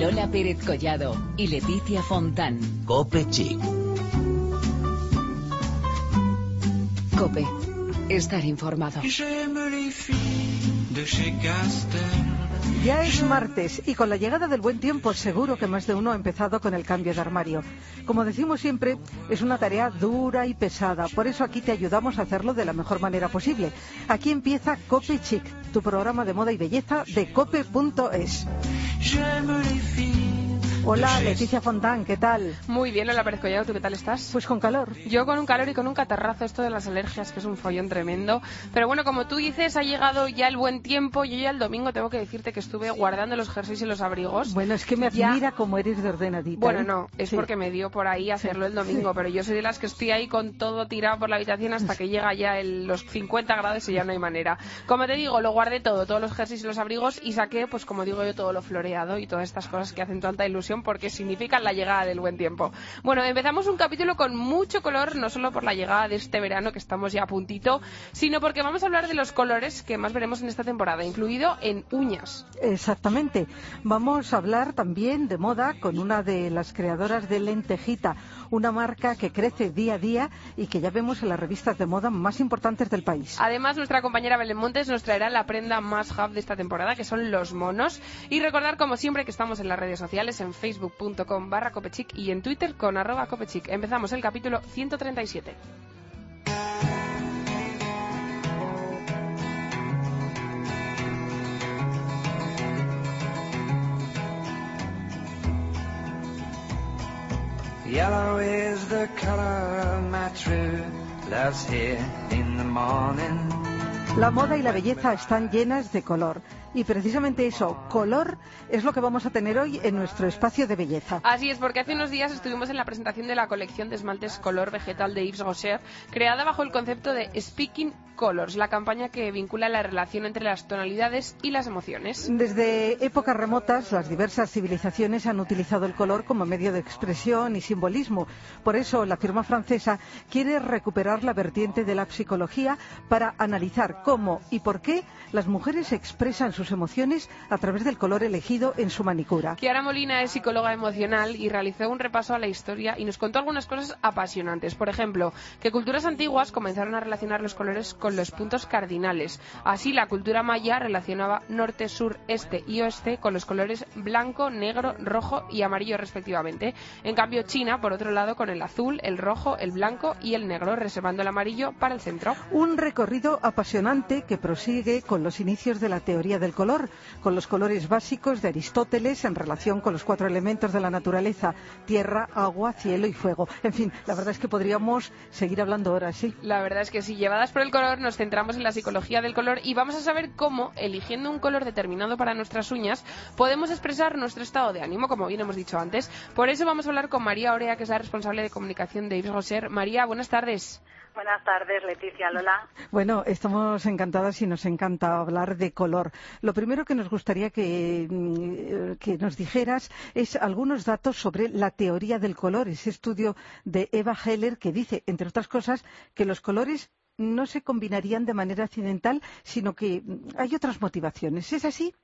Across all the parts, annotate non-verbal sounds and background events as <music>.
Lola Pérez Collado y Leticia Fontán. Cope Chic. Cope. Estar informado. Ya es martes y con la llegada del buen tiempo seguro que más de uno ha empezado con el cambio de armario. Como decimos siempre, es una tarea dura y pesada, por eso aquí te ayudamos a hacerlo de la mejor manera posible. Aquí empieza Cope Chic, tu programa de moda y belleza de cope.es. J'aime les filles. Hola, Leticia Fontán, ¿qué tal? Muy bien, Lola Pérez Collado, ¿tú qué tal estás? Pues con calor. Yo con un calor y con un catarrazo, esto de las alergias, que es un follón tremendo. Pero bueno, como tú dices, ha llegado ya el buen tiempo. Yo ya el domingo tengo que decirte que estuve guardando los jerseys y los abrigos. Bueno, es que me Ya- admira cómo eres de ordenadita. Bueno, ¿eh? no, es Sí. porque me dio por ahí hacerlo el domingo, pero yo soy de las que estoy ahí con todo tirado por la habitación hasta que llega ya el- los 50 grados y ya no hay manera. Como te digo, lo guardé todo, todos los jerseys y los abrigos y saqué, pues como digo yo, todo lo floreado y todas estas cosas que hacen tanta ilusión porque significan la llegada del buen tiempo. Bueno, empezamos un capítulo con mucho color, no solo por la llegada de este verano que estamos ya a puntito, sino porque vamos a hablar de los colores que más veremos en esta temporada, incluido en uñas. Exactamente. Vamos a hablar también de moda con una de las creadoras de Lentejita, una marca que crece día a día y que ya vemos en las revistas de moda más importantes del país. Además, nuestra compañera Belén Montes nos traerá la prenda más hub de esta temporada, que son los monos. Y recordar, como siempre, que estamos en las redes sociales, en facebook.com barra copechic y en twitter con arroba copechic. Empezamos el capítulo 137. Yellow is the color my true love's here in the morning. La moda y la belleza están llenas de color. Y precisamente eso, color, es lo que vamos a tener hoy en nuestro espacio de belleza. Así es, porque hace unos días estuvimos en la presentación de la colección de esmaltes color vegetal de Yves Rocher, creada bajo el concepto de Speaking Colors, la campaña que vincula la relación entre las tonalidades y las emociones. Desde épocas remotas, las diversas civilizaciones han utilizado el color como medio de expresión y simbolismo. Por eso, la firma francesa quiere recuperar la vertiente de la psicología para analizar cómo y por qué las mujeres expresan sus emociones a través del color elegido en su manicura. Kiara Molina es psicóloga emocional y realizó un repaso a la historia y nos contó algunas cosas apasionantes. Por ejemplo, que culturas antiguas comenzaron a relacionar los colores con los puntos cardinales. Así, la cultura maya relacionaba norte, sur, este y oeste con los colores blanco, negro, rojo y amarillo respectivamente. En cambio, China, por otro lado, con el azul, el rojo, el blanco y el negro, reservando el amarillo para el centro. Un recorrido apasionante que prosigue con los inicios de la teoría del color, con los colores básicos de Aristóteles en relación con los cuatro elementos de la naturaleza, tierra, agua, cielo y fuego. En fin, la verdad es que podríamos seguir hablando ahora, sí. La verdad es que si llevadas por el color nos centramos en la psicología del color y vamos a saber cómo, eligiendo un color determinado para nuestras uñas, podemos expresar nuestro estado de ánimo, como bien hemos dicho antes. Por eso vamos a hablar con María Orea, que es la responsable de comunicación de Yves Rocher. María, buenas tardes. Buenas tardes, Leticia, Lola. Bueno, estamos encantadas y nos encanta hablar de color. Lo primero que nos gustaría que, mm, que nos dijeras es algunos datos sobre la teoría del color, ese estudio de Eva Heller que dice, entre otras cosas, que los colores no se combinarían de manera accidental, sino que mm, hay otras motivaciones. ¿Es así?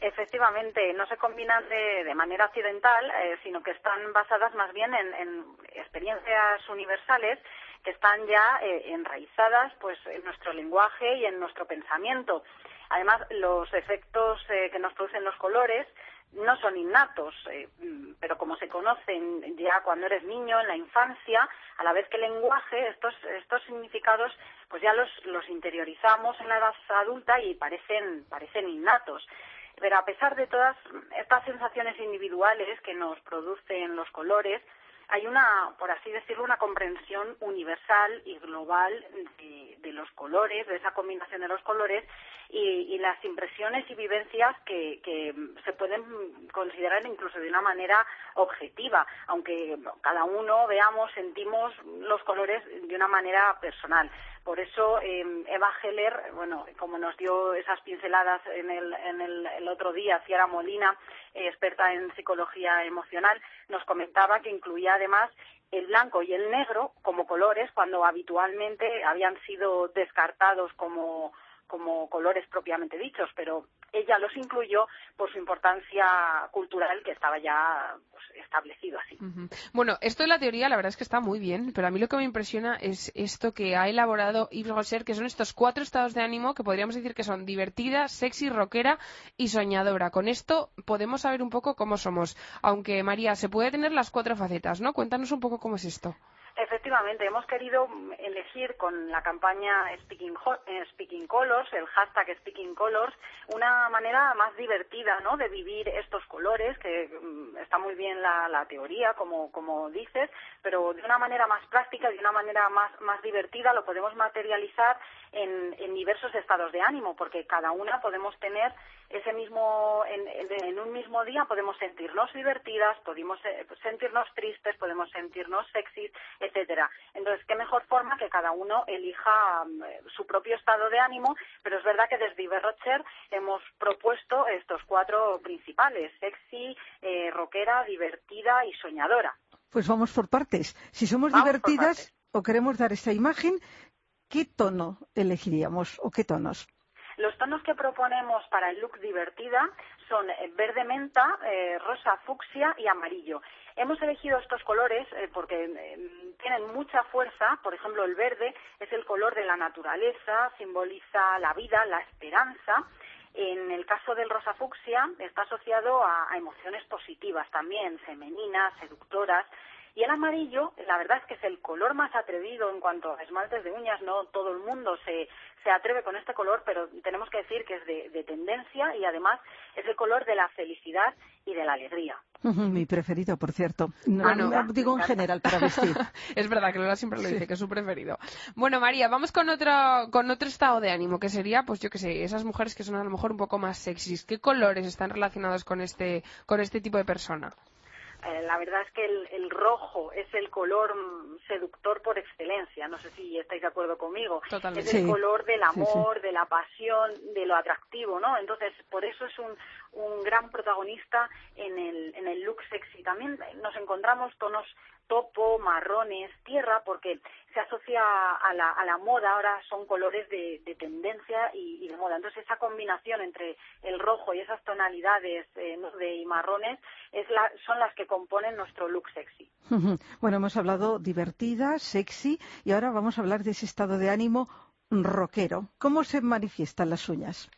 Efectivamente, no se combinan de, de manera accidental, eh, sino que están basadas más bien en, en experiencias universales que están ya eh, enraizadas pues, en nuestro lenguaje y en nuestro pensamiento. Además, los efectos eh, que nos producen los colores no son innatos, eh, mm, pero como se conocen ya cuando eres niño, en la infancia, a la vez que el lenguaje, estos, estos significados, pues ya los, los interiorizamos en la edad adulta y parecen, parecen innatos. Pero a pesar de todas estas sensaciones individuales que nos producen los colores, hay una, por así decirlo, una comprensión universal y global de, de los colores, de esa combinación de los colores y, y las impresiones y vivencias que, que, se pueden considerar incluso de una manera objetiva, aunque cada uno veamos, sentimos los colores de una manera personal. Por eso eh, Eva Heller, bueno, como nos dio esas pinceladas en el, en el, el otro día, Ciara Molina, eh, experta en psicología emocional, nos comentaba que incluía además el blanco y el negro como colores cuando habitualmente habían sido descartados como como colores propiamente dichos, pero ella los incluyó por su importancia cultural que estaba ya pues, establecido así. Bueno, esto de la teoría la verdad es que está muy bien, pero a mí lo que me impresiona es esto que ha elaborado Yves Gosser, que son estos cuatro estados de ánimo que podríamos decir que son divertida, sexy, rockera y soñadora. Con esto podemos saber un poco cómo somos. Aunque, María, se puede tener las cuatro facetas, ¿no? Cuéntanos un poco cómo es esto. Efectivamente, hemos querido elegir con la campaña Speaking, eh, Speaking Colors, el hashtag Speaking Colors, una manera más divertida ¿no? de vivir estos colores, que mm, está muy bien la, la teoría, como, como dices, pero de una manera más práctica, de una manera más, más divertida, lo podemos materializar en, en diversos estados de ánimo, porque cada una podemos tener ese mismo en, un mismo día podemos sentirnos divertidas, podemos eh, sentirnos tristes, podemos sentirnos sexys, etcétera. Entonces, qué mejor forma que cada uno elija mm, eh, su propio estado de ánimo, pero es verdad que desde Iberrocher hemos propuesto estos cuatro principales: sexy, eh, rockera, divertida y soñadora. Pues vamos por partes. Si somos Vamos divertidas o queremos dar esta imagen, ¿qué tono elegiríamos o qué tonos? Los tonos que proponemos para el look divertida son eh, verde menta, eh, rosa fucsia y amarillo. Hemos elegido estos colores eh, porque tienen mucha fuerza. Por ejemplo, el verde es el color de la naturaleza, simboliza la vida, la esperanza. En el caso del rosa fucsia está asociado a emociones positivas también, femeninas, seductoras. Y el amarillo, la verdad es que es el color más atrevido en cuanto a esmaltes de uñas. No todo el mundo se, se atreve con este color, pero tenemos que decir que es de, de tendencia y además es el color de la felicidad y de la alegría. Mi preferido, por cierto. No, Ah, no. no, digo en general para vestir. <laughs> es verdad que Lola siempre lo dice, que es su preferido. Bueno, María, vamos con otro, con otro estado de ánimo, que sería, pues yo qué sé, esas mujeres que son a lo mejor un poco más sexys. ¿Qué colores están relacionados con este, con este tipo de persona? Eh, la verdad es que el, el rojo es el color mm, seductor por excelencia. No sé si estáis de acuerdo conmigo. Totalmente. Es el Sí. color del Sí, sí. amor, de la pasión, de lo atractivo, ¿no? Entonces, por eso es un, un gran protagonista en el, en el look sexy. También nos encontramos tonos topo, marrones, tierra, porque se asocia a la, a la moda, ahora son colores de, de tendencia y, de moda. Entonces esa combinación entre el rojo y esas tonalidades eh, de y marrones es la- son las que componen nuestro look sexy. <laughs> Bueno, hemos hablado divertida, sexy, y ahora vamos a hablar de ese estado de ánimo rockero. ¿Cómo se manifiestan las uñas?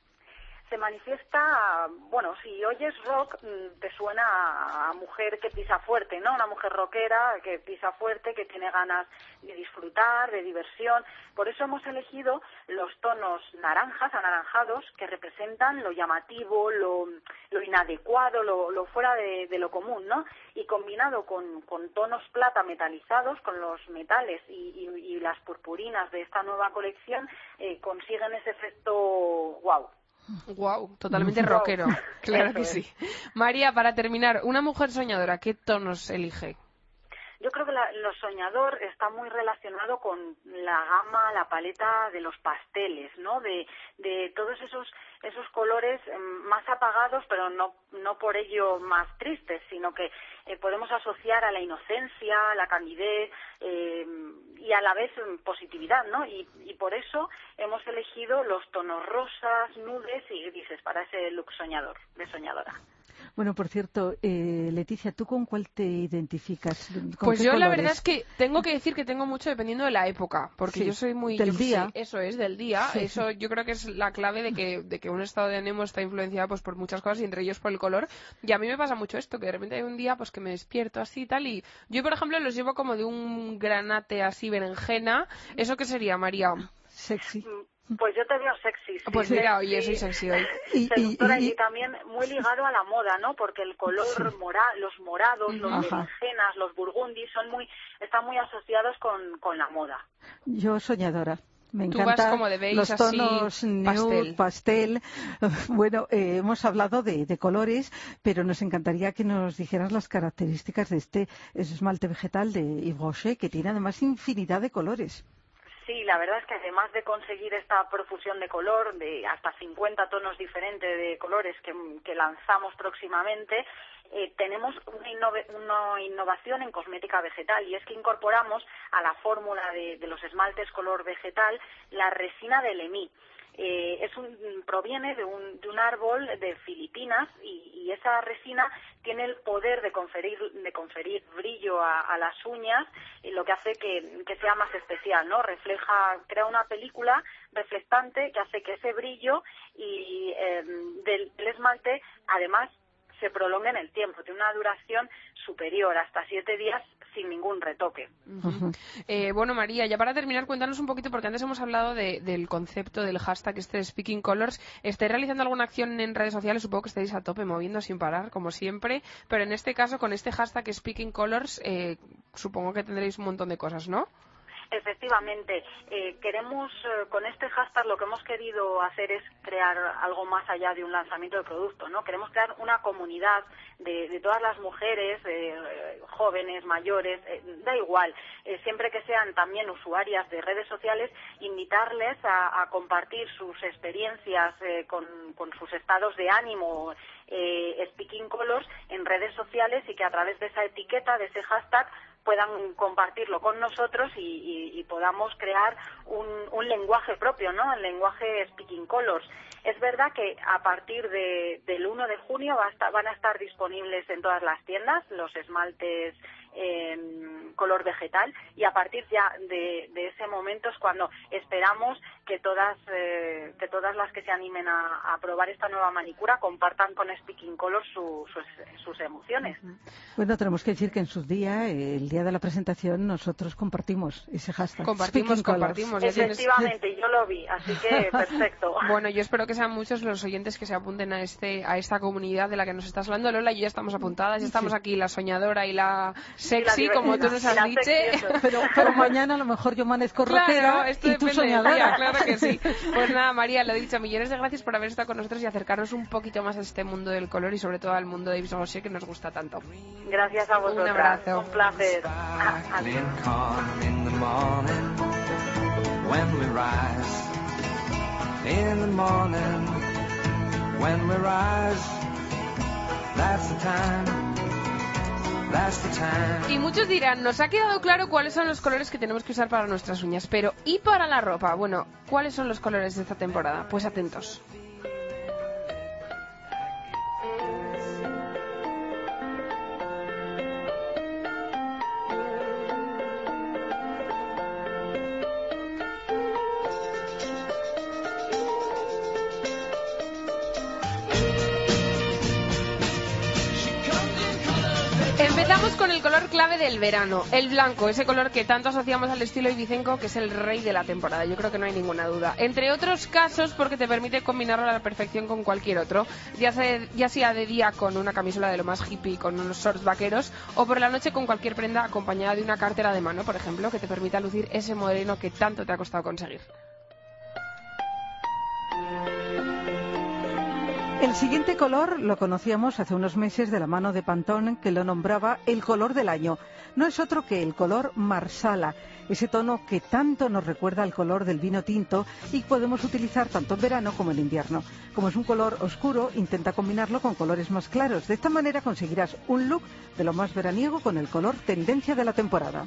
Se manifiesta, bueno, si oyes rock, mm, te suena a, mujer que pisa fuerte, ¿no? Una mujer rockera que pisa fuerte, que tiene ganas de disfrutar, de diversión. Por eso hemos elegido los tonos naranjas, anaranjados, que representan lo llamativo, lo, lo inadecuado, lo, lo fuera de, lo común, ¿no? Y combinado con, con tonos plata metalizados, con los metales y, y- y las purpurinas de esta nueva colección, eh, consiguen ese efecto wow. Wow, totalmente rockero. <laughs> Claro que sí. María, para terminar, una mujer soñadora, ¿qué tonos elige? Yo creo que la- lo soñador está muy relacionado con la gama, la paleta de los pasteles, ¿no? De, de todos esos esos colores em, más apagados, pero no no por ello más tristes, sino que eh, podemos asociar a la inocencia, a la candidez eh, y a la vez em, positividad, ¿no? Y, y por eso hemos elegido los tonos rosas, nudes y grises para ese look soñador, de soñadora. Bueno, por cierto, eh, Leticia, ¿tú con cuál te identificas? ¿Con Pues yo la verdad es que tengo que decir que tengo mucho dependiendo de la época, porque Sí, yo soy muy del día. sé, eso es del día, Sí. eso yo creo que es la clave de que de que un estado de ánimo está influenciado pues por muchas cosas y entre ellos por el color. Y a mí me pasa mucho esto, que de repente hay un día pues que me despierto así y tal y yo por ejemplo los llevo como de un granate así berenjena. ¿Eso qué sería, María? Sexy. Pues yo te veo sexy. sí, Pues mira, oye, soy sexy hoy. <laughs> Y- y- y, y- también muy ligado a la moda, ¿no? Porque el color mora, los morados, los berenjenas, los burgundis son muy, están muy asociados con, con la moda. Yo soñadora. Me Tú vas encanta como de beige, los así, tonos nude, pastel. pastel. <laughs> Bueno, eh, hemos hablado de, de colores, pero nos encantaría que nos dijeras las características de este esmalte vegetal de Yves Rocher, que tiene además infinidad de colores. Sí, la verdad es que además de conseguir esta profusión de color, de hasta 50 tonos diferentes de colores que, lanzamos próximamente, eh, tenemos una, innove- una innovación en cosmética vegetal y es que incorporamos a la fórmula de, de los esmaltes color vegetal la resina del EMI. Eh, es un, proviene de un, de un árbol de Filipinas y, y esa resina tiene el poder de conferir, de conferir brillo a, las uñas y lo que hace que, que sea más especial, ¿no? Refleja, crea una película reflectante que hace que ese brillo y eh, del esmalte además se prolongue en el tiempo, tiene una duración superior, hasta siete días sin ningún retoque. Eh, bueno, María, ya para terminar, cuéntanos un poquito, porque antes hemos hablado de- del concepto del hashtag este de Speaking Colors. ¿Estáis realizando alguna acción en redes sociales? Supongo que estáis a tope, moviendo sin parar, como siempre. Pero en este caso, con este hashtag Speaking Colors, eh, supongo que tendréis un montón de cosas, ¿no? Efectivamente, eh, queremos eh, con este hashtag lo que hemos querido hacer es crear algo más allá de un lanzamiento de producto, ¿no? Queremos crear una comunidad de, de todas las mujeres, eh, jóvenes, mayores, eh, da igual, eh, siempre que sean también usuarias de redes sociales, invitarles a, compartir sus experiencias con, con sus estados de ánimo, eh, Speaking Colors en redes sociales y que a través de esa etiqueta, de ese hashtag, puedan compartirlo con nosotros y, y- podamos crear un, un lenguaje propio, ¿no? El lenguaje Speaking Colors. Es verdad que a partir de- del 1 de junio va a estar- van a estar disponibles en todas las tiendas los esmaltes en color vegetal y a partir ya de, de ese momento es cuando esperamos que todas eh, que todas las que se animen a, a probar esta nueva manicura compartan con Speaking Colors su- sus, sus emociones. Bueno, tenemos que decir que en su día, eh, el día de la presentación, nosotros compartimos ese hashtag. Compartimos, Speaking Colors. compartimos. Tienes- Efectivamente, yo lo vi, así que <laughs> perfecto. Bueno, yo espero que sean muchos los oyentes que se apunten a este a esta comunidad de la que nos estás hablando, Lola. y ya estamos apuntadas, ya estamos aquí la soñadora y la sexy, como tú nos has dicho. Pero, pero mañana a lo mejor yo amanezco Claro, rockera esto y tú soñadora. día, claro que sí. <laughs> Pues nada, María, lo he dicho, millones de gracias por haber estado con nosotros y acercarnos un poquito más a este mundo del color y sobre todo al mundo de Yves Rocher que nos gusta tanto. Gracias a vosotras. abrazo. Un placer. Adiós. Y muchos dirán, nos ha quedado claro cuáles son los colores que tenemos que usar para nuestras uñas, pero ¿y para la ropa? Bueno, ¿cuáles son los colores de esta temporada? Pues atentos. El color clave del verano, el blanco, ese color que tanto asociamos al estilo ibicenco, que es el rey de la temporada, yo creo que no hay ninguna duda. Entre otros casos, porque te permite combinarlo a la perfección con cualquier otro, ya sea, ya sea de día con una camisola de lo más hippie, con unos shorts vaqueros, o por la noche con cualquier prenda acompañada de una cartera de mano, por ejemplo, que te permita lucir ese moreno que tanto te ha costado conseguir. El siguiente color lo conocíamos hace unos meses de la mano de Pantone, que lo nombraba el color del año. No es otro que el color marsala, ese tono que tanto nos recuerda al color del vino tinto y podemos utilizar tanto en verano como en invierno. Como es un color oscuro, intenta combinarlo con colores más claros. De esta manera conseguirás un look de lo más veraniego con el color tendencia de la temporada.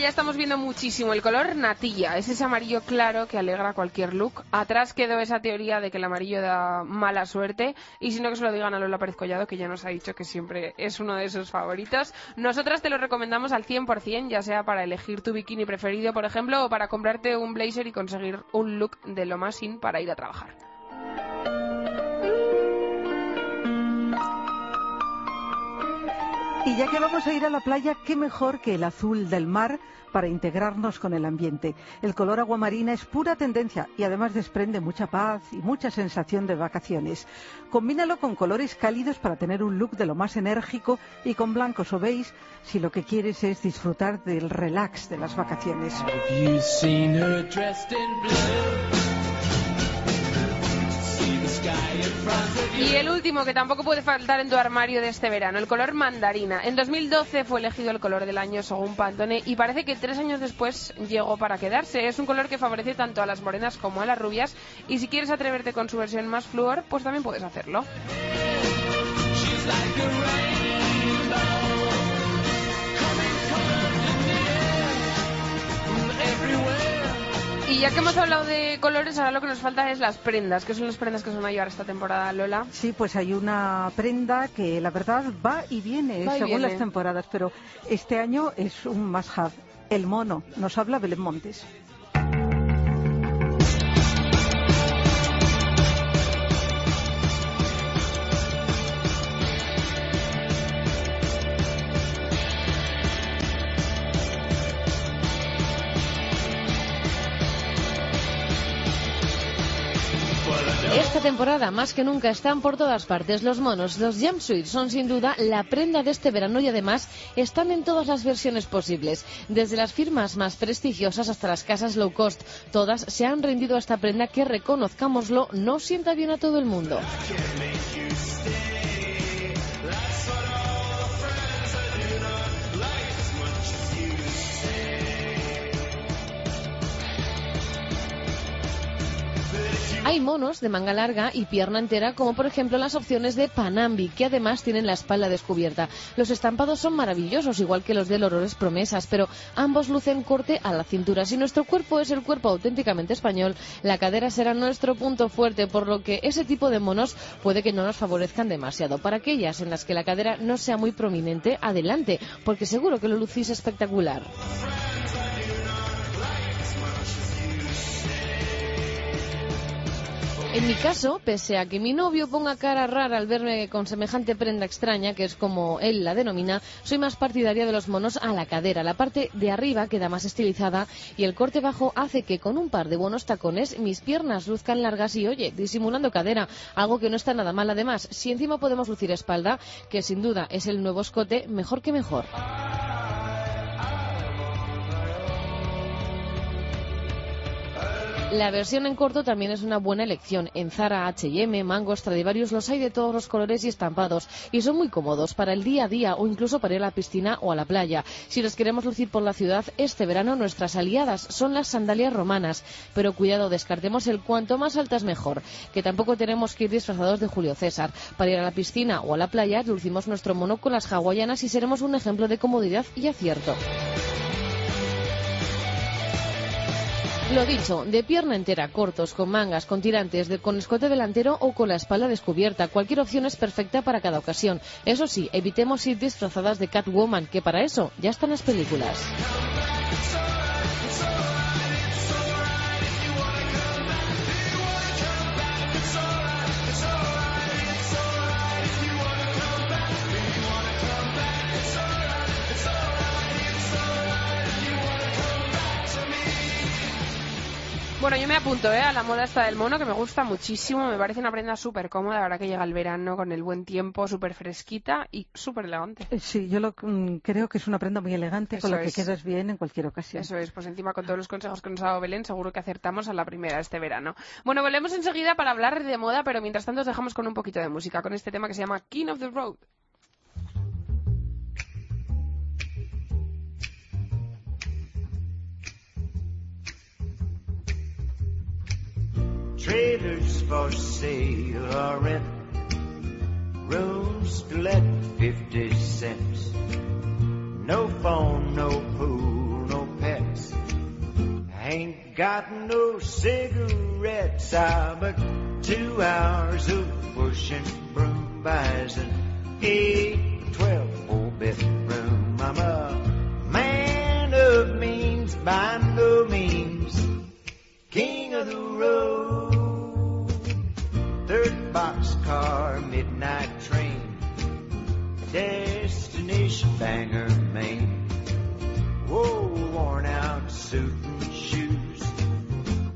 Ya estamos viendo muchísimo, el color natilla. Es ese amarillo claro que alegra cualquier look. Atrás quedó esa teoría de que el amarillo da mala suerte. Y si no, que se lo digan a Lola Pérez Collado, que ya nos ha dicho que siempre es uno de sus favoritos. Nosotras te lo recomendamos al 100%, ya sea para elegir tu bikini preferido, por ejemplo, o para comprarte un blazer y conseguir un look de lo más in para ir a trabajar. Y ya que vamos a ir a la playa, qué mejor que el azul del mar para integrarnos con el ambiente. El color aguamarina es pura tendencia y además desprende mucha paz y mucha sensación de vacaciones. Combínalo con colores cálidos para tener un look de lo más enérgico y con blancos o beige si lo que quieres es disfrutar del relax de las vacaciones. Y el último que tampoco puede faltar en tu armario de este verano, el color mandarina. En 2012 fue elegido el color del año según Pantone y parece que tres años después llegó para quedarse. Es un color que favorece tanto a las morenas como a las rubias y si quieres atreverte con su versión más flúor, pues también puedes hacerlo. Y ya que hemos hablado de colores, ahora lo que nos falta es las prendas. ¿Qué son las prendas que se van a llevar esta temporada, Lola? Sí, pues hay una prenda que la verdad va y viene Va y según viene. las temporadas, pero este año es un must-have. El mono. Nos habla Belén Montes. Temporada, más que nunca, están por todas partes los monos. Los jumpsuits son sin duda la prenda de este verano y además están en todas las versiones posibles. Desde las firmas más prestigiosas hasta las casas low cost, todas se han rendido a esta prenda que, reconozcámoslo, no sienta bien a todo el mundo. Hay monos de manga larga y pierna entera, como por ejemplo las opciones de Panambi, que además tienen la espalda descubierta. Los estampados son maravillosos, igual que los de Lorores Promesas, pero ambos lucen corte a la cintura. Si nuestro cuerpo es el cuerpo auténticamente español, la cadera será nuestro punto fuerte, por lo que ese tipo de monos puede que no nos favorezcan demasiado. Para aquellas en las que la cadera no sea muy prominente, adelante, porque seguro que lo lucís espectacular. En mi caso, pese a que mi novio ponga cara rara al verme con semejante prenda extraña, que es como él la denomina, soy más partidaria de los monos a la cadera. La parte de arriba queda más estilizada y el corte bajo hace que con un par de buenos tacones mis piernas luzcan largas y, oye, disimulando cadera, algo que no está nada mal. Además, si encima podemos lucir espalda, que sin duda es el nuevo escote, mejor que mejor. La versión en corto también es una buena elección. En Zara, H&M, Mango, Stradivarius los hay de todos los colores y estampados y son muy cómodos para el día a día o incluso para ir a la piscina o a la playa. Si los queremos lucir por la ciudad, este verano nuestras aliadas son las sandalias romanas. Pero cuidado, descartemos el cuanto más altas mejor, que tampoco tenemos que ir disfrazados de Julio César. Para ir a la piscina o a la playa, lucimos nuestro mono con las hawaianas y seremos un ejemplo de comodidad y acierto. Lo dicho, de pierna entera, cortos, con mangas, con tirantes, con escote delantero o con la espalda descubierta. Cualquier opción es perfecta para cada ocasión. Eso sí, evitemos ir disfrazadas de Catwoman, que para eso ya están las películas. Bueno, yo me apunto ¿eh? a la moda esta del mono, que me gusta muchísimo. Me parece una prenda súper cómoda, ahora que llega el verano con el buen tiempo, súper fresquita y súper elegante. Eh, Sí, yo lo, mm, creo que es una prenda muy elegante con la que quedas bien en cualquier ocasión. Eso es, pues encima con todos los consejos que nos ha dado Belén, seguro que acertamos a la primera este verano. Bueno, volvemos enseguida para hablar de moda, pero mientras tanto os dejamos con un poquito de música, con este tema que se llama King of the Road. Trailers for sale or rent. Rooms to let 50 cents. No phone, no pool, no pets. Ain't got no cigarettes. I but two hours of pushing broom buys an eight, twelve, four bedroom. I'm a man of means by no means king of the road. Boxcar, midnight train, destination Bangor, Maine. Whoa, worn out suit and shoes.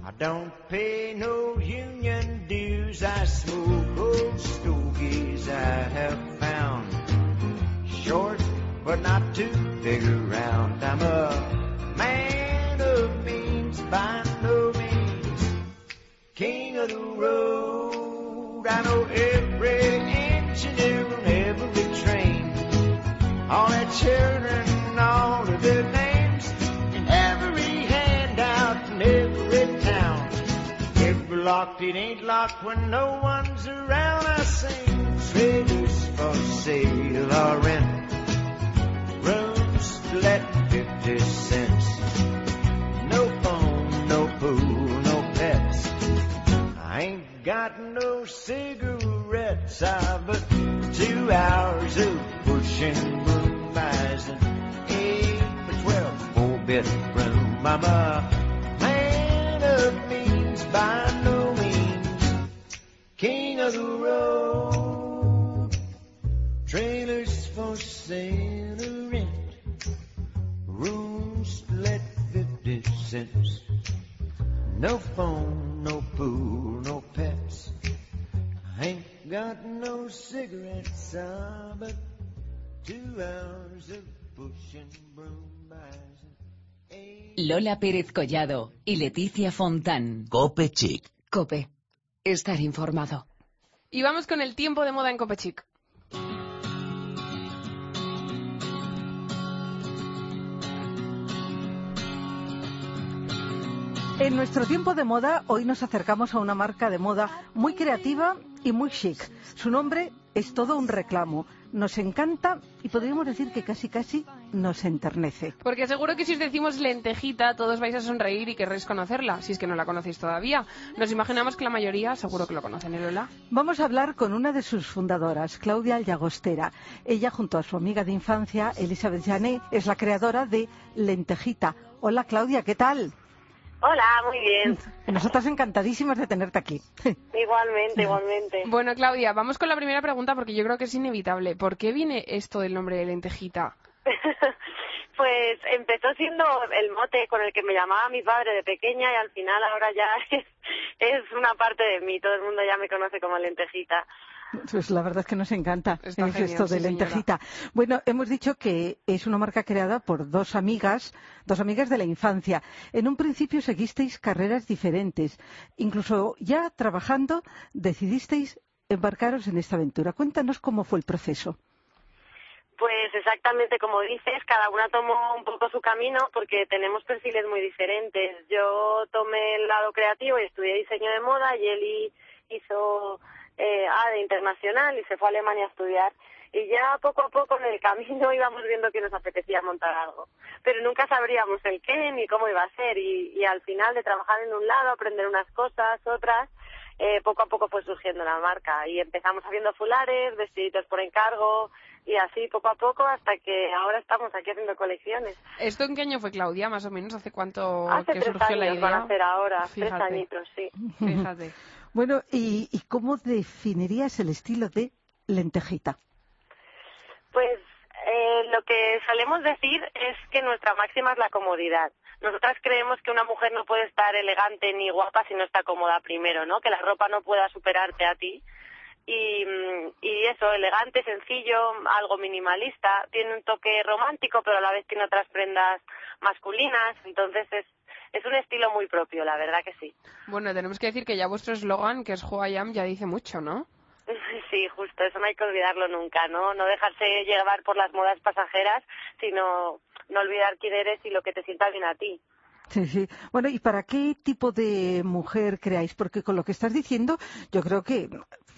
I don't pay no union dues. I smoke old stogies I have found. Short, but not too big around. I'm a man of means by no means. King of the road. Every every train. All their children all of their names. And every handout in every town. We're locked, it ain't locked when no one's around. I sing trailers for sale or rent. But two hours of pushing broom buys an eight by twelve four bedroom. I'm a man of means by no means, king of the road. Trailers for sale or rent, rooms let fifty cents. No phone, got no cigarettes, ah, but two hours of pushing broom buys an eight. Lola Pérez Collado y Leticia Fontán. Cope Chic. Cope. Estar informado. Y vamos con el tiempo de moda en Copechic. En nuestro tiempo de moda, hoy nos acercamos a una marca de moda muy creativa y muy chic. Su nombre es todo un reclamo. Nos encanta y podríamos decir que casi casi nos enternece. Porque seguro que si os decimos lentejita, todos vais a sonreír y querréis conocerla, si es que no la conocéis todavía. Nos imaginamos que la mayoría seguro que lo conocen, ¿eh, Lola? Vamos a hablar con una de sus fundadoras, Claudia Llagostera. Ella, junto a su amiga de infancia, Elizabeth Jané, es la creadora de Lentejita. Hola, Claudia, ¿qué tal? Hola, muy bien. Nosotras encantadísimas de tenerte aquí. <laughs> Igualmente, igualmente. Bueno, Claudia, vamos con la primera pregunta porque yo creo que es inevitable. ¿Por qué viene esto del nombre de lentejita? <laughs> pues empezó siendo el mote con el que me llamaba mi padre de pequeña y al final ahora ya <laughs> es, es una parte de mí. Todo el mundo ya me conoce como lentejita. Pues la verdad es que nos encanta Está es genial, esto de sí, señora. lentejita. Bueno, hemos dicho que es una marca creada por dos amigas, dos amigas de la infancia. En un principio seguisteis carreras diferentes. Incluso ya trabajando decidisteis embarcaros en esta aventura. Cuéntanos cómo fue el proceso. Pues exactamente como dices, cada una tomó un poco su camino porque tenemos perfiles muy diferentes. Yo tomé el lado creativo y estudié diseño de moda y Eli hizo eh, ADE internacional y se fue a Alemania a estudiar. Y ya poco a poco en el camino <laughs> íbamos viendo que nos apetecía montar algo. Pero nunca sabríamos el qué ni cómo iba a ser. Y, y al final de trabajar en un lado, aprender unas cosas, otras, eh, poco a poco fue surgiendo la marca. Y empezamos haciendo fulares, vestiditos por encargo, y así poco a poco hasta que ahora estamos aquí haciendo colecciones. ¿Esto en qué año fue, Claudia? Más o menos, ¿hace cuánto Hace que tres surgió la años idea? van a hacer ahora, tres añitos, sí. Fíjate. <laughs> Bueno, ¿y, y cómo definirías el estilo de lentejita? Pues eh, lo que solemos decir es que nuestra máxima es la comodidad. Nosotras creemos que una mujer no puede estar elegante ni guapa si no está cómoda primero, ¿no? Que la ropa no pueda superarte a ti. Y, mm, y eso, elegante, sencillo, algo minimalista, tiene un toque romántico, pero a la vez tiene otras prendas masculinas, entonces es, es un estilo muy propio, la verdad que sí. Bueno, tenemos que decir que ya vuestro eslogan, que es Who I Am, ya dice mucho, ¿no? <laughs> Sí, justo, eso no hay que olvidarlo nunca, ¿no? No dejarse llevar por las modas pasajeras, sino no olvidar quién eres y lo que te sienta bien a ti. Sí, <laughs> sí. Bueno, ¿y para qué tipo de mujer creáis? Porque con lo que estás diciendo, yo creo que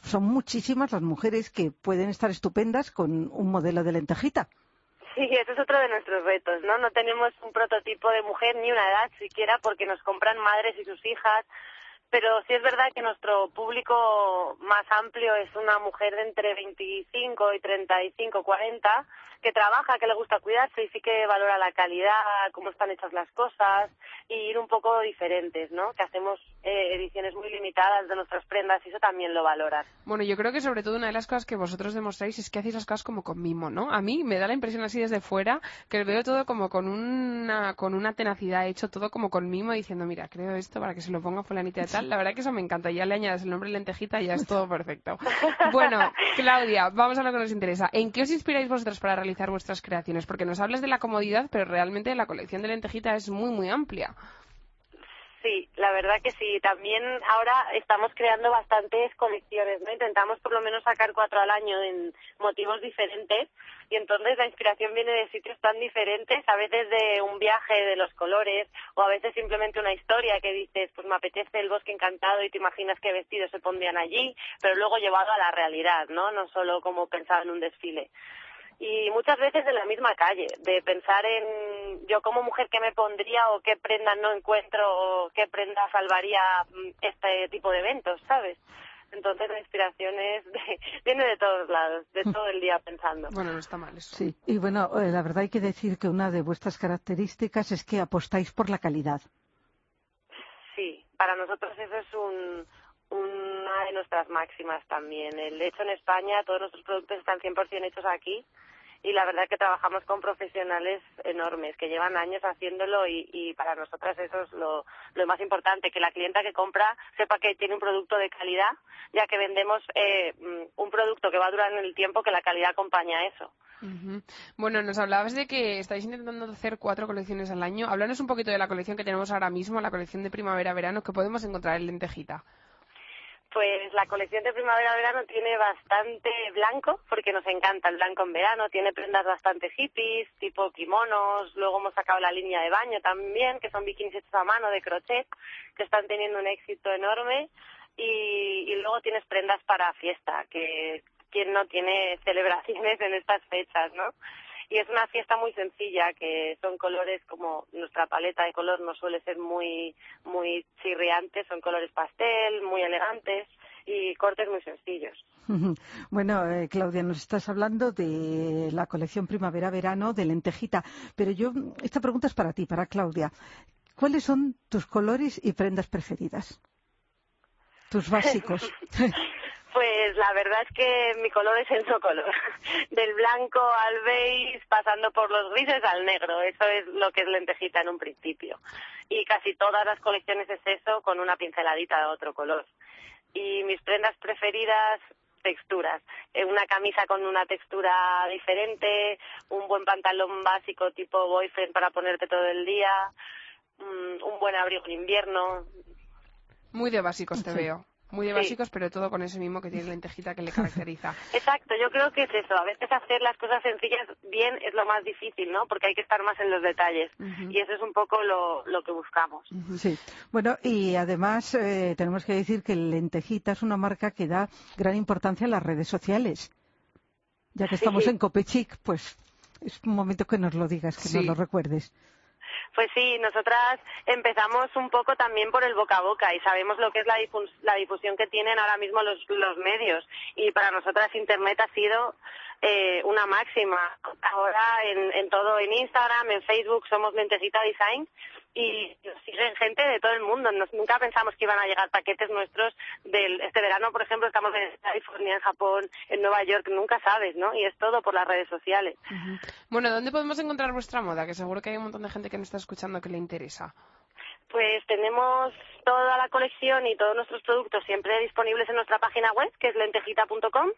son muchísimas las mujeres que pueden estar estupendas con un modelo de lentejita. Sí, ese es otro de nuestros retos, ¿no? No tenemos un prototipo de mujer ni una edad siquiera porque nos compran madres y sus hijas, pero sí es verdad que nuestro público más amplio es una mujer de entre 25 y 35, 40, que trabaja, que le gusta cuidarse y sí que valora la calidad, cómo están hechas las cosas y ir un poco diferentes, ¿no? Que hacemos eh, ediciones muy limitadas de nuestras prendas y eso también lo valoran. Bueno, yo creo que sobre todo una de las cosas que vosotros demostráis es que hacéis las cosas como con mimo, ¿no? A mí me da la impresión así desde fuera que veo todo como con una, con una tenacidad, hecho todo como con mimo, diciendo, mira, creo esto para que se lo ponga fulanita de tal. La verdad que eso me encanta. Ya le añades el nombre lentejita y ya es todo perfecto. Bueno, <laughs> Claudia, vamos a lo que nos interesa. ¿En qué os inspiráis vosotros para realizar vuestras creaciones? Porque nos hablas de la comodidad, pero realmente la colección de lentejita es muy, muy amplia. Sí, la verdad que sí. También ahora estamos creando bastantes colecciones, ¿no? Intentamos por lo menos sacar cuatro al año en motivos diferentes y entonces la inspiración viene de sitios tan diferentes, a veces de un viaje de los colores o a veces simplemente una historia que dices, pues me apetece el bosque encantado y te imaginas qué vestidos se pondrían allí, pero luego llevado a la realidad, ¿no? No solo como pensaba en un desfile y muchas veces en la misma calle, de pensar en yo como mujer qué me pondría o qué prenda no encuentro o qué prenda salvaría mm, este tipo de eventos, ¿sabes? Entonces la inspiración es de- <laughs> viene de todos lados, de todo el día pensando. Bueno, no está mal eso. Sí, y bueno, eh, la verdad hay que decir que una de vuestras características es que apostáis por la calidad. Sí, para nosotros eso es un, una de nuestras máximas también. El hecho en España, todos nuestros productos están 100% hechos aquí y la verdad que trabajamos con profesionales enormes que llevan años haciéndolo y, y para nosotras eso es lo, lo más importante, que la clienta que compra sepa que tiene un producto de calidad, ya que vendemos eh, mm, un producto que va a durar en el tiempo que la calidad acompaña a eso. Bueno, nos hablabas de que estáis intentando hacer cuatro colecciones al año. Háblanos un poquito de la colección que tenemos ahora mismo, la colección de primavera-verano, que podemos encontrar en Lentejita. Pues la colección de primavera-verano tiene bastante blanco, porque nos encanta el blanco en verano. Tiene prendas bastante hippies, tipo kimonos. Luego hemos sacado la línea de baño también, que son bikinis hechos a mano de crochet, que están teniendo un éxito enorme. Y, y luego tienes prendas para fiesta, que quien no tiene celebraciones en estas fechas, ¿no? Y es una fiesta muy sencilla, que son colores como nuestra paleta de color no suele ser muy, muy chirriante, son colores pastel, muy elegantes y cortes muy sencillos. <laughs> Bueno, eh, Claudia, nos estás hablando de la colección primavera-verano de Lentejita, pero yo, esta pregunta es para ti, para Claudia. ¿Cuáles son tus colores y prendas preferidas? Tus <laughs> básicos. <laughs> Pues la verdad es que mi color es el no color. <laughs> Del blanco al beige, pasando por los grises al negro. Eso es lo que es lentejita en un principio. Y casi todas las colecciones es eso, con una pinceladita de otro color. Y mis prendas preferidas, texturas. Eh, Una camisa con una textura diferente, un buen pantalón básico tipo boyfriend para ponerte todo el día, mm, un buen abrigo en invierno, Muy de básicos te Sí. veo. Muy de Sí. básicos, pero todo con ese mismo que tiene Lentejita que le caracteriza. <laughs> Exacto, yo creo que es eso. A veces hacer las cosas sencillas bien es lo más difícil, ¿no? Porque hay que estar más en los detalles. Y eso es un poco lo, lo que buscamos. Sí. Bueno, y además eh, tenemos que decir que Lentejita es una marca que da gran importancia en las redes sociales. Ya que estamos Sí. en Copechic, pues es un momento que nos lo digas, que Sí. nos lo recuerdes. Pues sí, nosotras empezamos un poco también por el boca a boca y sabemos lo que es la, la difusión que tienen ahora mismo los, los medios. Y para nosotras Internet ha sido eh, una máxima. Ahora en, en todo, en Instagram, en Facebook, somos Lentejita Design y nos siguen gente de todo el mundo. Nos- nunca pensamos que iban a llegar paquetes nuestros del este verano, por ejemplo, estamos en California, en Japón, en Nueva York, nunca sabes, ¿no? Y es todo por las redes sociales. Bueno, ¿dónde podemos encontrar vuestra moda? Que seguro que hay un montón de gente que nos está escuchando que le interesa. Pues tenemos toda la colección y todos nuestros productos siempre disponibles en nuestra página web, que es lentejita.com.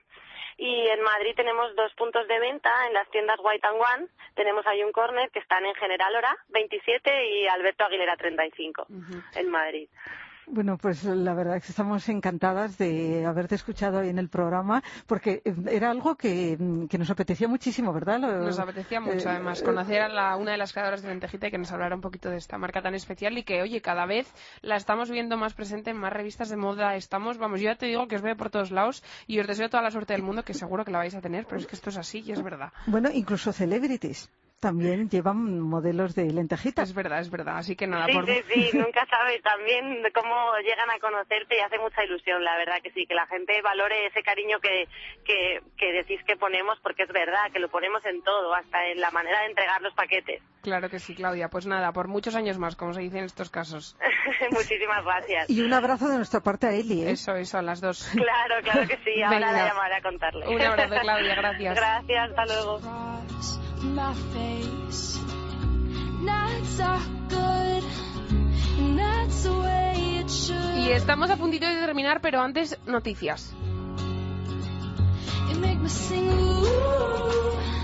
Y en Madrid tenemos dos puntos de venta en las tiendas White and One. Tenemos ahí un corner que están en General Hora 27 y Alberto Aguilera 35 Ujú. en Madrid. Bueno, pues la verdad es que estamos encantadas de haberte escuchado hoy en el programa, porque eh, era algo que, mm, que nos apetecía muchísimo, ¿verdad? Lo- Nos apetecía mucho, eh, además, eh, conocer a la- una de las creadoras de Lentejita y que nos hablara un poquito de esta marca tan especial y que, oye, cada vez la estamos viendo más presente en más revistas de moda. Estamos, vamos, yo ya te digo que os veo por todos lados y os deseo toda la suerte del mundo, que seguro que la vais a tener, pero es que esto es así y es verdad. Bueno, incluso celebrities también llevan modelos de lentejitas. Es verdad, es verdad. Así que nada, Sí, por... sí, sí, <laughs> nunca sabes también cómo llegan a conocerte y hace mucha ilusión, la verdad que sí, que la gente valore ese cariño que, que, que decís que ponemos, porque es verdad, que lo ponemos en todo, hasta en la manera de entregar los paquetes. Claro que sí, Claudia. Pues nada, por muchos años más, como se dice en estos casos. <laughs> Muchísimas gracias. Y un abrazo de nuestra parte a Eli, ¿eh? Eso, eso, a las dos. <laughs> Claro, claro que sí, ahora Venga. la llamaré a contarle. Un abrazo, Claudia, gracias. Gracias, hasta luego. Across my face. Nights are good, and that's the way it should. Y estamos a puntito de terminar, pero antes, noticias.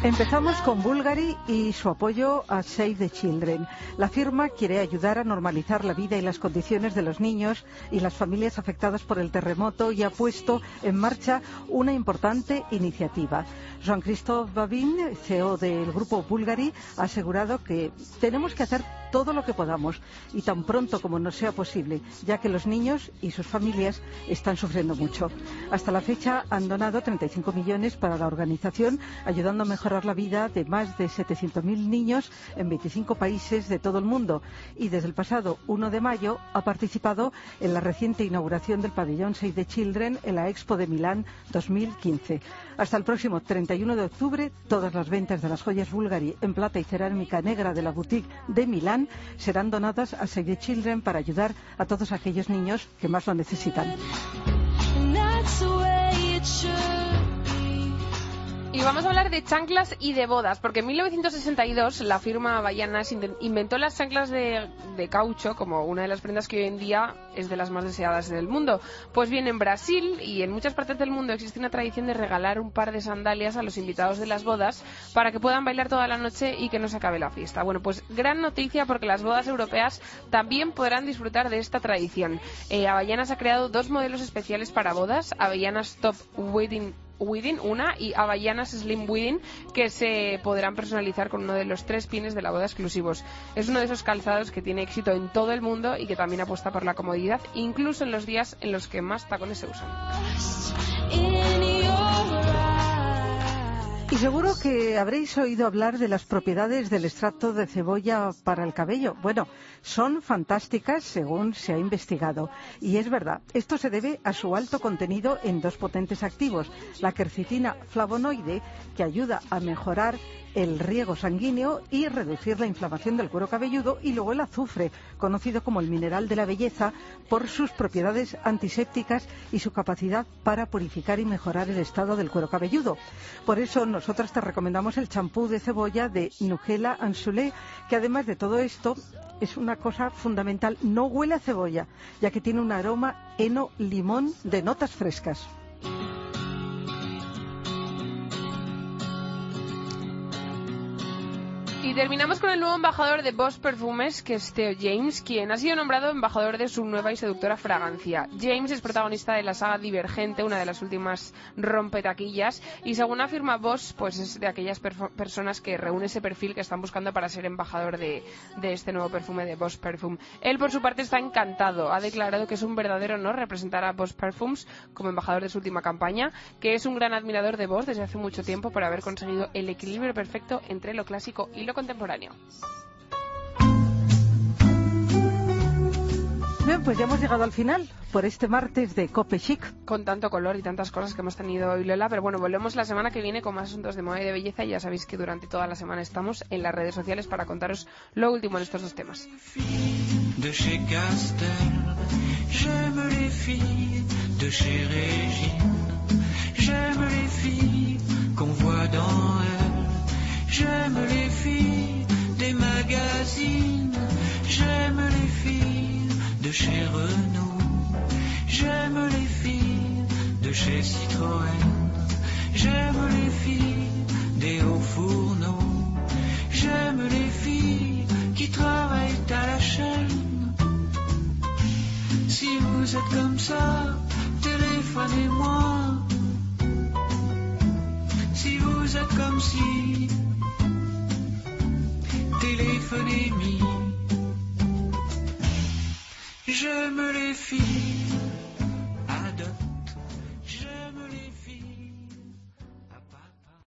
Empezamos con Bulgari y su apoyo a Save the Children. La firma quiere ayudar a normalizar la vida y las condiciones de los niños y las familias afectadas por el terremoto y ha puesto en marcha una importante iniciativa. Jean-Christophe Babin, CEO del grupo Bulgari, ha asegurado que tenemos que hacer todo lo que podamos y tan pronto como nos sea posible, ya que los niños y sus familias están sufriendo mucho. Hasta la fecha han donado 35 millones para la organización, ayudando a mejorar la vida de más de 700.000 niños en 25 países de todo el mundo. Y desde el pasado 1 de mayo ha participado en la reciente inauguración del pabellón Save the Children en la Expo de Milán 2015. Hasta el próximo 31 de octubre, todas las ventas de las joyas Bulgari en plata y cerámica negra de la boutique de Milán serán donadas a Save the Children para ayudar a todos aquellos niños que más lo necesitan. Y vamos a hablar de chanclas y de bodas, porque en 1962 la firma inten- inventó las chanclas de, de caucho como una de las prendas que hoy en día es de las más deseadas del mundo. Pues bien, en Brasil y en muchas partes del mundo existe una tradición de regalar un par de sandalias a los invitados de las bodas para que puedan bailar toda la noche y que no se acabe la fiesta. Bueno, pues gran noticia porque las bodas europeas también podrán disfrutar de esta tradición. Eh, Havaianas ha creado dos modelos especiales para bodas, Havaianas Top Wedding Wedding, una, y Havaianas Slim Wedding, que se podrán personalizar con uno de los tres pines de la boda exclusivos. Es uno de esos calzados que tiene éxito en todo el mundo y que también apuesta por la comodidad, incluso en los días en los que más tacones se usan. Y seguro que habréis oído hablar de las propiedades del extracto de cebolla para el cabello. Bueno, son fantásticas según se ha investigado. Y es verdad, esto se debe a su alto contenido en dos potentes activos, la quercitina flavonoide, que ayuda a mejorar el riego sanguíneo y reducir la inflamación del cuero cabelludo y luego el azufre, conocido como el mineral de la belleza por sus propiedades antisépticas y su capacidad para purificar y mejorar el estado del cuero cabelludo. Por eso nosotras te recomendamos el champú de cebolla de Nugela Ansulé, que además de todo esto es una cosa fundamental, no huele a cebolla, ya que tiene un aroma heno limón de notas frescas. Y terminamos con el nuevo embajador de Boss Perfumes, que es Theo James, quien ha sido nombrado embajador de su nueva y seductora fragancia. James es protagonista de la saga Divergente, una de las últimas rompetaquillas, y según afirma Boss, pues es de aquellas personas que reúne ese perfil que están buscando para ser embajador de, de este nuevo perfume de Boss Perfume. Él, por su parte, está encantado. Ha declarado que es un verdadero honor representar a Boss Perfumes como embajador de su última campaña, que es un gran admirador de Boss desde hace mucho tiempo por haber conseguido el equilibrio perfecto entre lo clásico y lo contemporáneo. Bien, pues ya hemos llegado al final por este martes de Cope Chic. Con tanto color y tantas cosas que hemos tenido hoy, Lola. Pero bueno, volvemos la semana que viene con más asuntos de moda y de belleza. Y ya sabéis que durante toda la semana estamos en las redes sociales para contaros lo último en estos dos temas. de chez Castel. J'aime les filles de chez Régine. J'aime les filles qu'on voit dans elle. J'aime les des magazines. J'aime les filles de chez Renault. J'aime les filles de chez Citroën. J'aime les filles des hauts fourneaux. J'aime les filles qui travaillent à la chaîne. Si vous êtes comme ça, téléphonez-moi. Si vous êtes comme si, téléphonez-moi. J'aime les filles